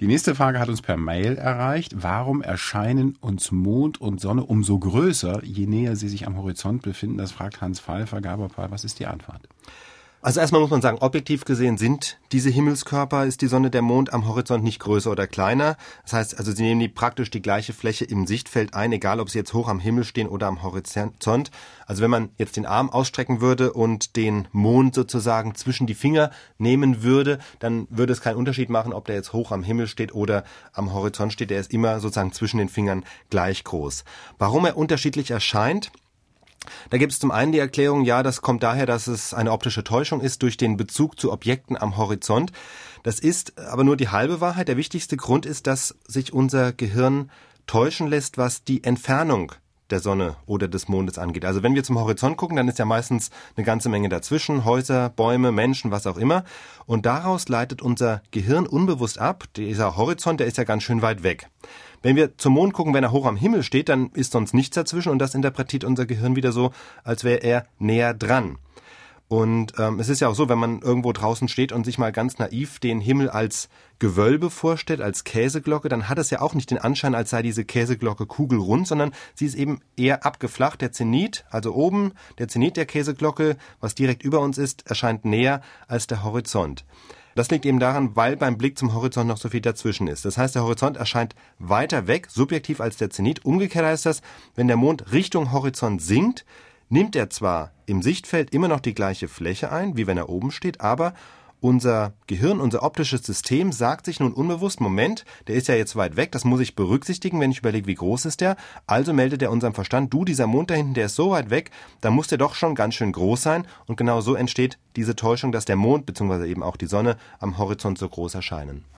Die nächste Frage hat uns per Mail erreicht. Warum erscheinen uns Mond und Sonne umso größer, je näher sie sich am Horizont befinden? Das fragt Hans Pfeiffer. Gaberpal, was ist die Antwort? Also erstmal muss man sagen, objektiv gesehen sind diese Himmelskörper, ist die Sonne, der Mond am Horizont nicht größer oder kleiner. Das heißt, also sie nehmen die praktisch die gleiche Fläche im Sichtfeld ein, egal ob sie jetzt hoch am Himmel stehen oder am Horizont. Also wenn man jetzt den Arm ausstrecken würde und den Mond sozusagen zwischen die Finger nehmen würde, dann würde es keinen Unterschied machen, ob der jetzt hoch am Himmel steht oder am Horizont steht. Der ist immer sozusagen zwischen den Fingern gleich groß. Warum er unterschiedlich erscheint? Da gibt es zum einen die Erklärung, ja, das kommt daher, dass es eine optische Täuschung ist durch den Bezug zu Objekten am Horizont. Das ist aber nur die halbe Wahrheit. Der wichtigste Grund ist, dass sich unser Gehirn täuschen lässt, was die Entfernung der Sonne oder des Mondes angeht. Also wenn wir zum Horizont gucken, dann ist ja meistens eine ganze Menge dazwischen, Häuser, Bäume, Menschen, was auch immer. Und daraus leitet unser Gehirn unbewusst ab, dieser Horizont, der ist ja ganz schön weit weg. Wenn wir zum Mond gucken, wenn er hoch am Himmel steht, dann ist sonst nichts dazwischen und das interpretiert unser Gehirn wieder so, als wäre er näher dran. Und ähm, es ist ja auch so, wenn man irgendwo draußen steht und sich mal ganz naiv den Himmel als Gewölbe vorstellt, als Käseglocke, dann hat es ja auch nicht den Anschein, als sei diese Käseglocke kugelrund, sondern sie ist eben eher abgeflacht. Der Zenit, also oben, der Zenit der Käseglocke, was direkt über uns ist, erscheint näher als der Horizont. Das liegt eben daran, weil beim Blick zum Horizont noch so viel dazwischen ist. Das heißt, der Horizont erscheint weiter weg, subjektiv als der Zenit. Umgekehrt heißt das, wenn der Mond Richtung Horizont sinkt, nimmt er zwar im Sichtfeld immer noch die gleiche Fläche ein, wie wenn er oben steht, aber unser Gehirn, unser optisches System sagt sich nun unbewusst, Moment, der ist ja jetzt weit weg, das muss ich berücksichtigen, wenn ich überlege, wie groß ist der. Also meldet er unserem Verstand, du, dieser Mond da hinten, der ist so weit weg, da muss der doch schon ganz schön groß sein. Und genau so entsteht diese Täuschung, dass der Mond bzw. eben auch die Sonne am Horizont so groß erscheinen.